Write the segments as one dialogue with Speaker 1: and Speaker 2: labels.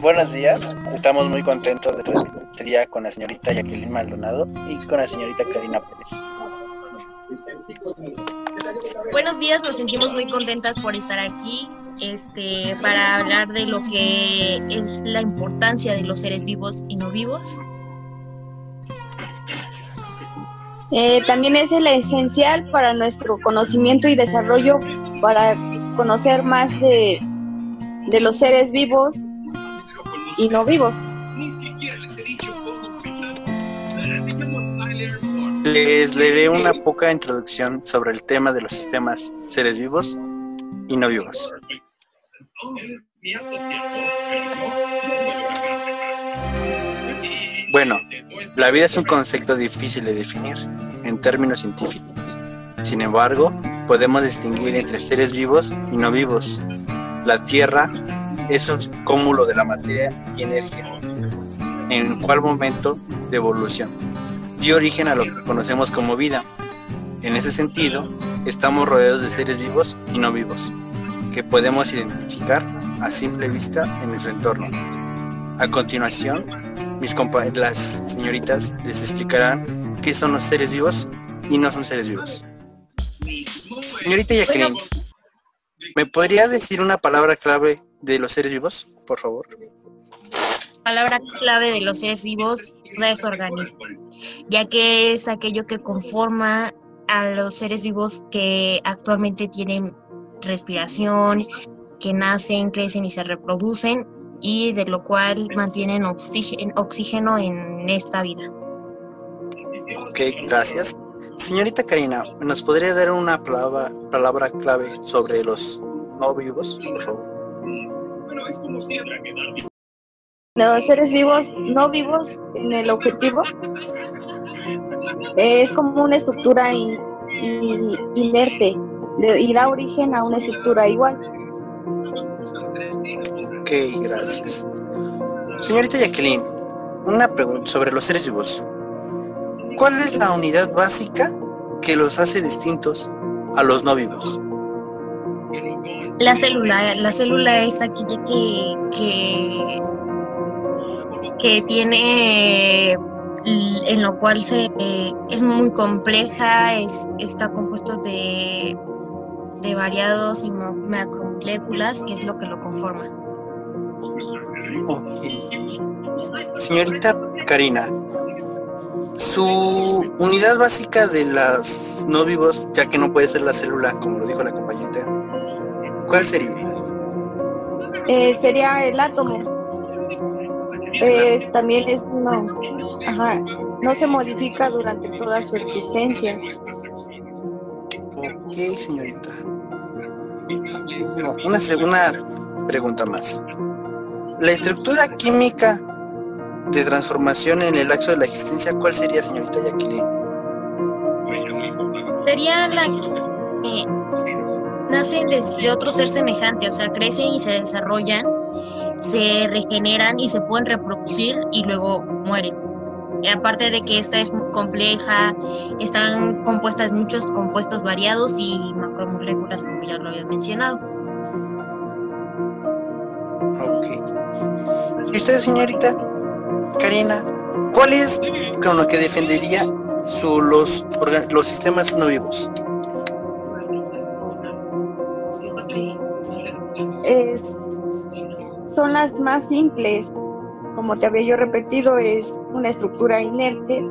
Speaker 1: Buenos días, estamos muy contentos de transmitir este día con la señorita Jacqueline Maldonado y con la señorita Karina Pérez.
Speaker 2: Buenos días, nos sentimos muy contentas por estar aquí este, para hablar de lo que es la importancia de los seres vivos y no vivos.
Speaker 3: Eh, también es el esencial para nuestro conocimiento y desarrollo para conocer más de, de los seres vivos y no vivos.
Speaker 1: Les leeré una poca introducción sobre el tema de los sistemas seres vivos y no vivos. Bueno, la vida es un concepto difícil de definir en términos científicos. Sin embargo, podemos distinguir entre seres vivos y no vivos. La Tierra es un cúmulo de la materia y energía. ¿En cuál momento de evolución? Dio origen a lo que conocemos como vida. En ese sentido, estamos rodeados de seres vivos y no vivos, que podemos identificar a simple vista en nuestro entorno. A continuación, mis las señoritas les explicarán qué son los seres vivos y no son seres vivos. Señorita Jacqueline, ¿me podría decir una palabra clave de los seres vivos, por favor?
Speaker 2: Palabra clave de los seres vivos es organismo, ya que es aquello que conforma a los seres vivos que actualmente tienen respiración, que nacen, crecen y se reproducen y de lo cual mantienen oxígeno en esta vida.
Speaker 1: Ok, gracias. Señorita Karina, ¿nos podría dar una palabra, palabra clave sobre los no vivos, por favor?
Speaker 3: Los seres vivos, no vivos en el objetivo, es como una estructura inerte y da origen a una estructura igual.
Speaker 1: Ok, gracias. Señorita Jacqueline, una pregunta sobre los seres vivos. ¿Cuál es la unidad básica que los hace distintos a los no vivos?
Speaker 2: La célula, la célula es aquella que, que, tiene en lo cual se es muy compleja, es, está compuesto de, de variados y macromoléculas, que es lo que lo conforma.
Speaker 1: Señorita Karina, su unidad básica de las no vivos, ya que no puede ser la célula, como lo dijo la ¿cuál sería?
Speaker 3: Eh, sería el átomo. Eh, también es no, ajá, no se modifica durante toda su existencia.
Speaker 1: Ok, señorita. una segunda pregunta más. La estructura química de transformación en el axo de la existencia, ¿cuál sería, señorita Jacqueline?
Speaker 2: Sería la que de otro ser semejante, o sea, crecen y se desarrollan, se regeneran y se pueden reproducir y luego mueren. Aparte de que esta es muy compleja, están compuestas muchos compuestos variados y macromoléculas, como ya lo había mencionado.
Speaker 1: Ok. ¿Y usted, señorita? Karina, ¿cuál es con lo que defendería su, los sistemas no vivos?
Speaker 3: Son las más simples. Como te había yo repetido, es una estructura inerte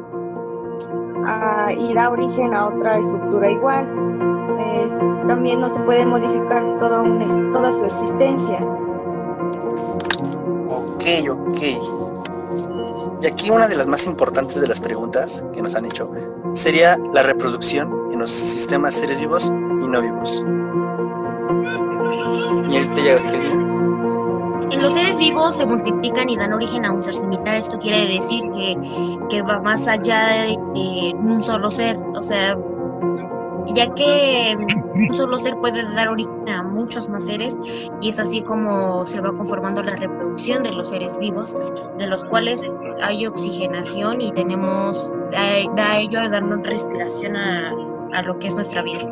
Speaker 3: ah, y da origen a otra estructura igual. también no se puede modificar toda, toda su existencia.
Speaker 1: Ok, ok. Y aquí una de las más importantes de las preguntas que nos han hecho sería la reproducción en los sistemas seres vivos y no vivos.
Speaker 2: En los seres vivos se multiplican y dan origen a un ser similar. Esto quiere decir que, que va más allá de un solo ser. O sea, ya que un solo ser puede dar origen a muchos más seres y es así como se va conformando la reproducción de los seres vivos, de los cuales hay oxigenación y tenemos, da, ello a darnos respiración a, a, lo que es nuestra vida.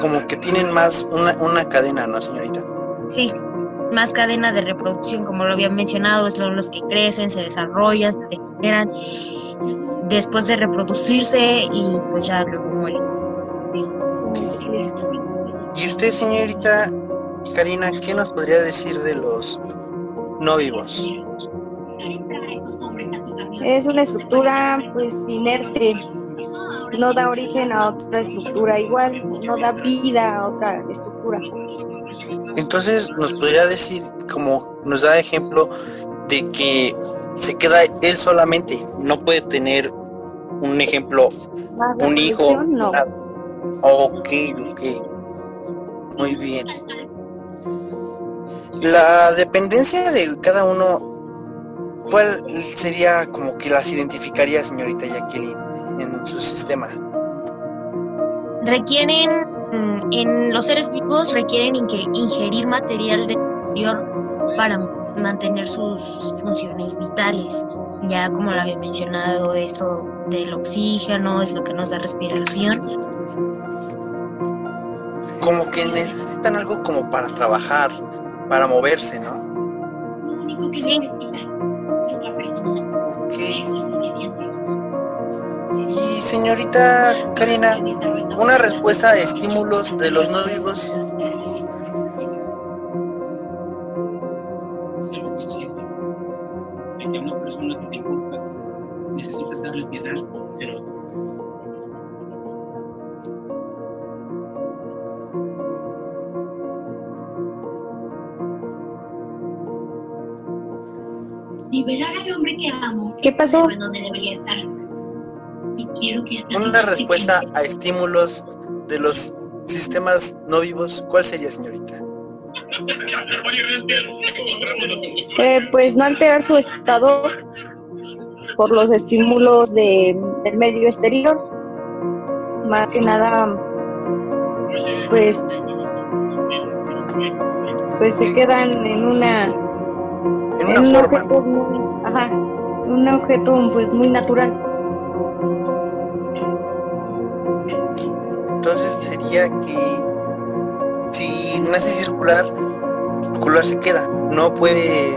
Speaker 1: Como que tienen más una, una cadena, ¿no, señorita?
Speaker 2: Sí, más cadena de reproducción, como lo había mencionado, son los que crecen, se desarrollan, se degeneran después de reproducirse y pues ya luego mueren.
Speaker 1: ¿Y usted, señorita Karina, qué nos podría decir de los no vivos?
Speaker 3: Es una estructura pues inerte, no da origen a otra estructura igual, no da vida a otra estructura.
Speaker 1: Entonces nos podría decir, como nos da ejemplo, de que se queda él solamente, no puede tener un ejemplo, un hijo.
Speaker 3: No.
Speaker 1: Ok, ok. Muy bien. La dependencia de cada uno, ¿cuál sería como que las identificaría, señorita Jacqueline, en su sistema?
Speaker 2: Requieren, en los seres vivos, requieren ingerir material del exterior para mantener sus funciones vitales. Ya como lo había mencionado, esto del oxígeno es lo que nos da respiración.
Speaker 1: Como que necesitan algo como para trabajar, para moverse, ¿no?
Speaker 2: Sí,
Speaker 1: Ok. Y señorita Karina, una respuesta a estímulos de los no vivos.
Speaker 4: sé lo que se siente. De que a una persona que te inculca necesitas darle piedad, pero
Speaker 5: Liberar al hombre que amo.
Speaker 3: ¿Qué pasó?
Speaker 5: En donde debería estar. Y quiero que esta
Speaker 1: Una respuesta a estímulos de los sistemas no vivos, ¿cuál sería, señorita?
Speaker 3: Eh, pues no alterar su estado por los estímulos de, del medio exterior. Más que nada, pues, pues se quedan en una,
Speaker 1: En
Speaker 3: un
Speaker 1: forma.
Speaker 3: objeto muy, ajá, un objeto pues muy natural.
Speaker 1: Entonces sería que si nace circular, circular se queda. No puede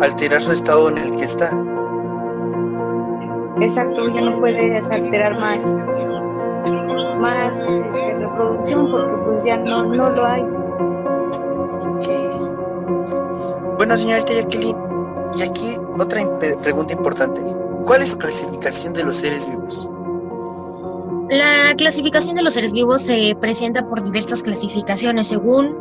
Speaker 1: alterar su estado en el que está.
Speaker 3: Exacto, ya no puedes alterar más, más este, reproducción porque pues ya no, no lo hay.
Speaker 1: Bueno, señorita Jacqueline, y aquí otra pregunta importante. ¿Cuál es su clasificación de los seres vivos?
Speaker 2: La clasificación de los seres vivos se presenta por diversas clasificaciones. Según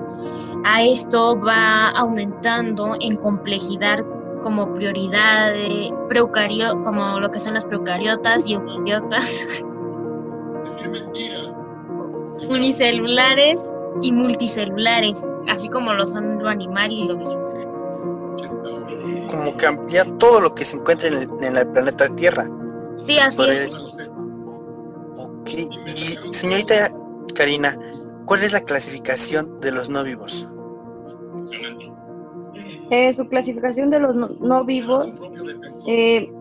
Speaker 2: a esto va aumentando en complejidad como prioridad, de preucario- como lo que son las procariotas y eucariotas, unicelulares y multicelulares, así como lo son lo animal y lo vegetal.
Speaker 1: Como que amplía todo lo que se encuentra en el, en el planeta Tierra.
Speaker 2: Sí, así es.
Speaker 1: Ok. Y señorita Karina, ¿cuál es la clasificación de los no vivos?
Speaker 3: Eh, su clasificación de los no, no vivos eh,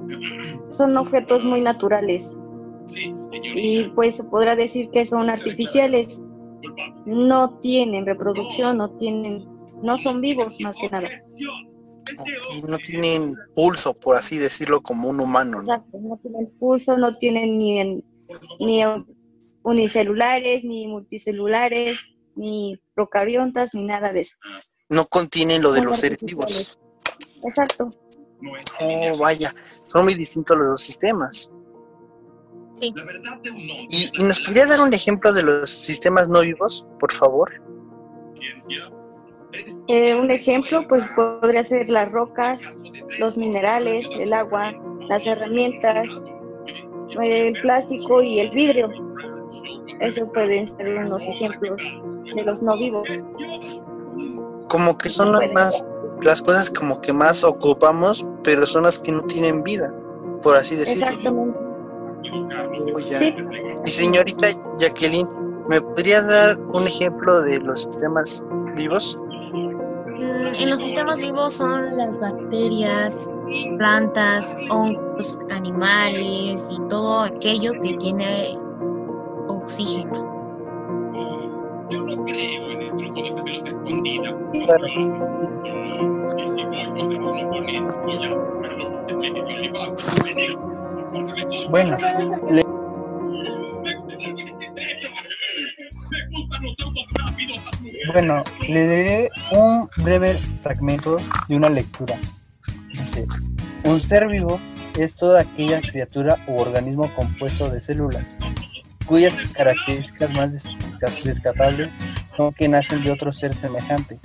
Speaker 3: son objetos muy naturales y pues se podrá decir que son artificiales. No tienen reproducción, no tienen, no son vivos más que nada.
Speaker 1: Ok, no tienen pulso, por así decirlo, como un humano. ¿no?
Speaker 3: Exacto, no tienen pulso, no tienen ni, en- ni unicelulares, ni multicelulares, ni procariontas, ni nada de eso.
Speaker 1: No contienen lo de
Speaker 3: Son
Speaker 1: los seres vivos.
Speaker 3: Exacto.
Speaker 1: Oh, vaya, son muy distintos los dos sistemas.
Speaker 2: Sí.
Speaker 1: ¿Y, y nos podría dar un ejemplo de los sistemas no vivos, por favor?
Speaker 3: Eh, un ejemplo, pues podría ser las rocas, los minerales, el agua, las herramientas, el plástico y el vidrio. Esos pueden ser unos ejemplos de los no vivos.
Speaker 1: Como que son las más, las cosas como que más ocupamos, pero son las que no tienen vida, por así decirlo.
Speaker 3: Exactamente.
Speaker 1: Oh.
Speaker 3: Sí.
Speaker 1: Y señorita Jacqueline, ¿me podría dar un ejemplo de los sistemas vivos?
Speaker 2: En los sistemas vivos son las bacterias, plantas, hongos, animales y todo aquello que tiene oxígeno.
Speaker 1: Bueno, le- bueno, le daré un breve fragmento de una lectura. Un ser vivo es toda aquella criatura u organismo compuesto de células, cuyas características más descartables son que nacen de otro ser semejante,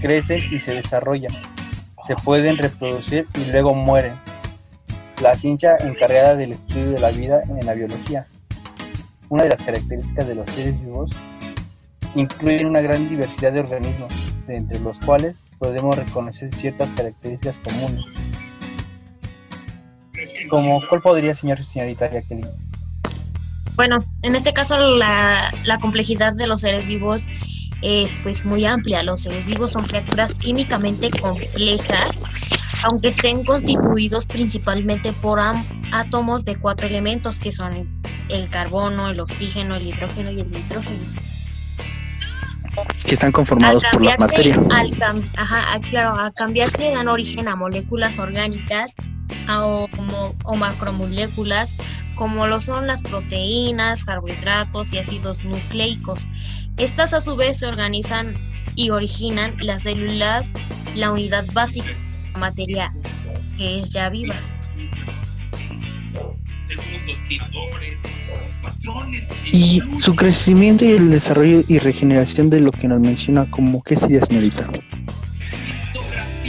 Speaker 1: crecen y se desarrollan, se pueden reproducir y luego mueren. La ciencia encargada del estudio de la vida en la biología. Una de las características de los seres vivos incluyen una gran diversidad de organismos, de entre los cuales podemos reconocer ciertas características comunes. Como, ¿cuál podría, señor y señorita Jacqueline?
Speaker 2: Bueno, en este caso la, la complejidad de los seres vivos es pues muy amplia. Los seres vivos son criaturas químicamente complejas, aunque estén constituidos principalmente por átomos de cuatro elementos que son el carbono, el oxígeno, el hidrógeno y el nitrógeno.
Speaker 1: Que están conformados por la materia.
Speaker 2: al cam- ajá, a- claro, a cambiarse dan origen a moléculas orgánicas a- o, como- o macromoléculas como lo son las proteínas, carbohidratos y ácidos nucleicos. Estas a su vez se organizan y originan las células, la unidad básica de la materia que es ya viva.
Speaker 6: según
Speaker 1: Y su crecimiento y el desarrollo y regeneración de lo que nos menciona como qué sería, señorita.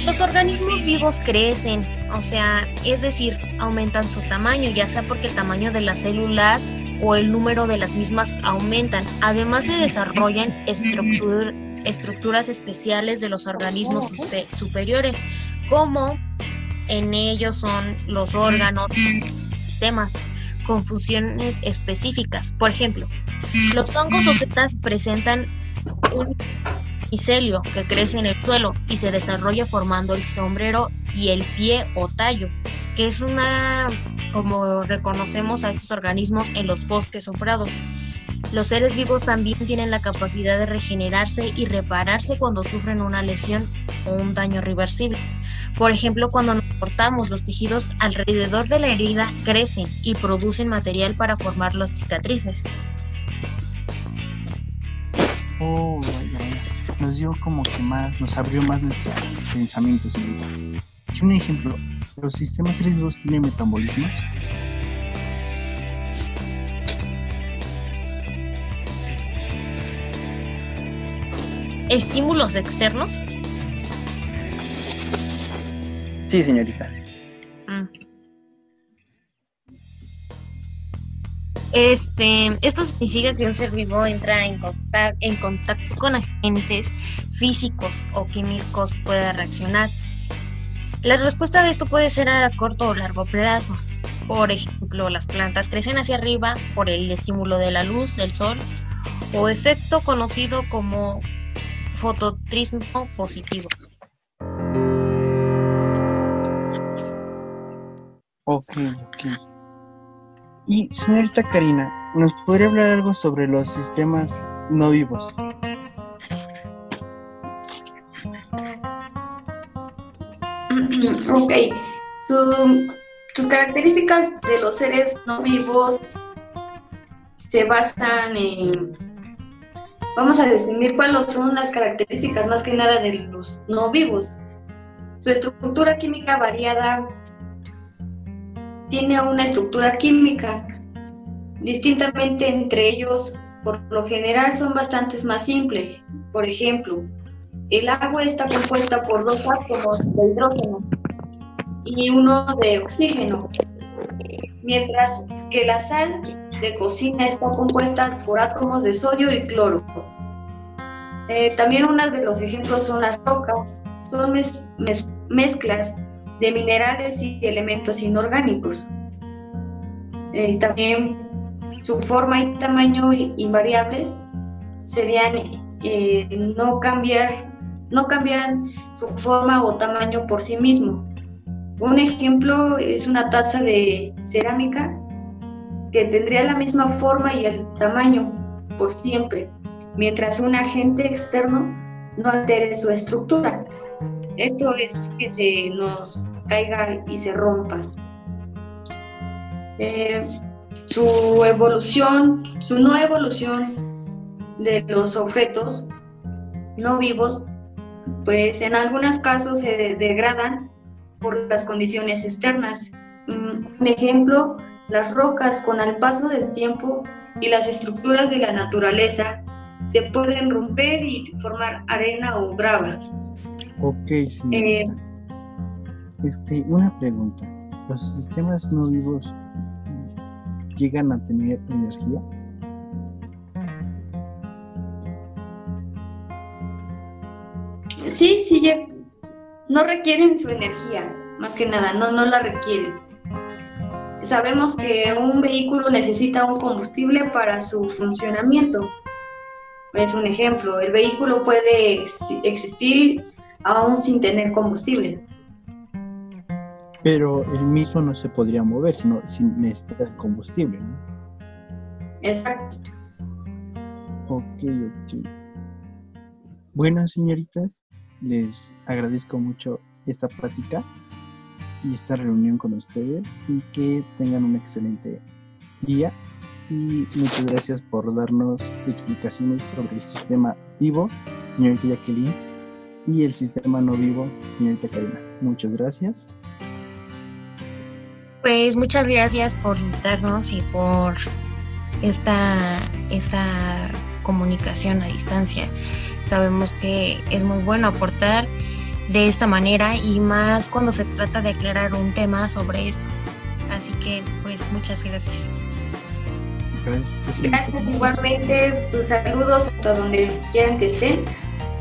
Speaker 2: Los organismos vivos crecen, o sea, es decir, aumentan su tamaño, ya sea porque el tamaño de las células o el número de las mismas aumentan. Además se desarrollan estructur- estructuras especiales de los organismos superiores, como en ellos son los órganos, sistemas, con funciones específicas. Por ejemplo, los hongos o setas presentan un micelio que crece en el suelo y se desarrolla formando el sombrero y el pie o tallo, que es una, como reconocemos a estos organismos en los bosques o prados. Los seres vivos también tienen la capacidad de regenerarse y repararse cuando sufren una lesión o un daño reversible. Por ejemplo, cuando nos cortamos los tejidos alrededor de la herida crecen y producen material para formar las cicatrices.
Speaker 1: Oh, vaya, vaya. Nos dio como que más, nos abrió más nuestros pensamientos, un ejemplo, ¿los sistemas vivos tienen metabolismos?
Speaker 2: Estímulos externos
Speaker 1: Sí, señorita.
Speaker 2: Mm. Este, esto significa que un ser vivo entra en contacto, en contacto con agentes físicos o químicos, puede reaccionar. La respuesta de esto puede ser a corto o largo plazo. Por ejemplo, las plantas crecen hacia arriba por el estímulo de la luz del sol o efecto conocido como fototrismo positivo.
Speaker 1: Ok, ok. Y señorita Karina, ¿nos podría hablar algo sobre los sistemas no vivos?
Speaker 3: Ok, Su- sus características de los seres no vivos se basan en... Vamos a distinguir cuáles son las características más que nada de los no vivos. Su estructura química variada tiene una estructura química. Distintamente entre ellos, por lo general son bastantes más simples. Por ejemplo, el agua está compuesta por dos átomos de hidrógeno y uno de oxígeno, mientras que la sal de cocina está compuesta por átomos de sodio y cloro. Eh, también uno de los ejemplos son las rocas, son mez- mez- mezclas de minerales y elementos inorgánicos. Eh, también su forma y tamaño invariables serían eh, no cambiar, no cambian su forma o tamaño por sí mismo. Un ejemplo es una taza de cerámica que tendría la misma forma y el tamaño por siempre, mientras un agente externo no altere su estructura. Esto es que se nos caiga y se rompa. Eh, su evolución, su no evolución de los objetos no vivos, pues en algunos casos se degradan por las condiciones externas. Mm, un ejemplo, las rocas con el paso del tiempo y las estructuras de la naturaleza se pueden romper y formar arena o grava.
Speaker 1: Ok.
Speaker 3: Eh,
Speaker 1: Este, una pregunta. ¿Los sistemas no vivos llegan a tener energía?
Speaker 3: Sí, sí, ya- no requieren su energía, más que nada, no, no la requieren. Sabemos que un vehículo necesita un combustible para su funcionamiento. Es un ejemplo, el vehículo puede ex- existir aún sin tener combustible.
Speaker 1: Pero el mismo no se podría mover sino sin necesitar combustible, ¿no?
Speaker 3: Exacto.
Speaker 1: Ok, ok. Bueno, señoritas, les agradezco mucho esta plática y esta reunión con ustedes y que tengan un excelente día y muchas gracias por darnos explicaciones sobre el sistema vivo, señorita Jacqueline, y el sistema no vivo, señorita Karina. Muchas gracias.
Speaker 2: Pues muchas gracias por invitarnos y por esta, esta comunicación a distancia. Sabemos que es muy bueno aportar de esta manera y más cuando se trata de aclarar un tema sobre esto. Así que pues muchas gracias.
Speaker 1: Gracias.
Speaker 3: Gracias igualmente, tus saludos hasta donde quieran que estén.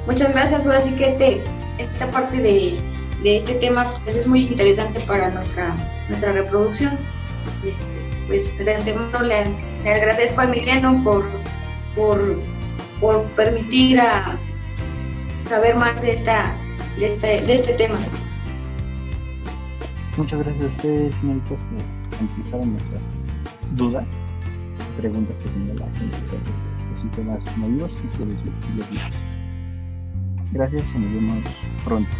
Speaker 3: Muchas gracias, ahora sí que este, esta parte de, de este tema pues, es muy interesante para nuestra, nuestra reproducción. Este, pues le, le agradezco a Emiliano por, por, por permitir a saber más de, esta, de, este, de este tema.
Speaker 1: Muchas gracias a ustedes, señoritas, que contestaron nuestras dudas, preguntas que tenía la gente sobre los sistemas no vivos y seres vivos. Gracias y nos vemos pronto.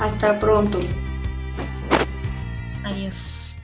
Speaker 3: Hasta pronto.
Speaker 2: Adiós.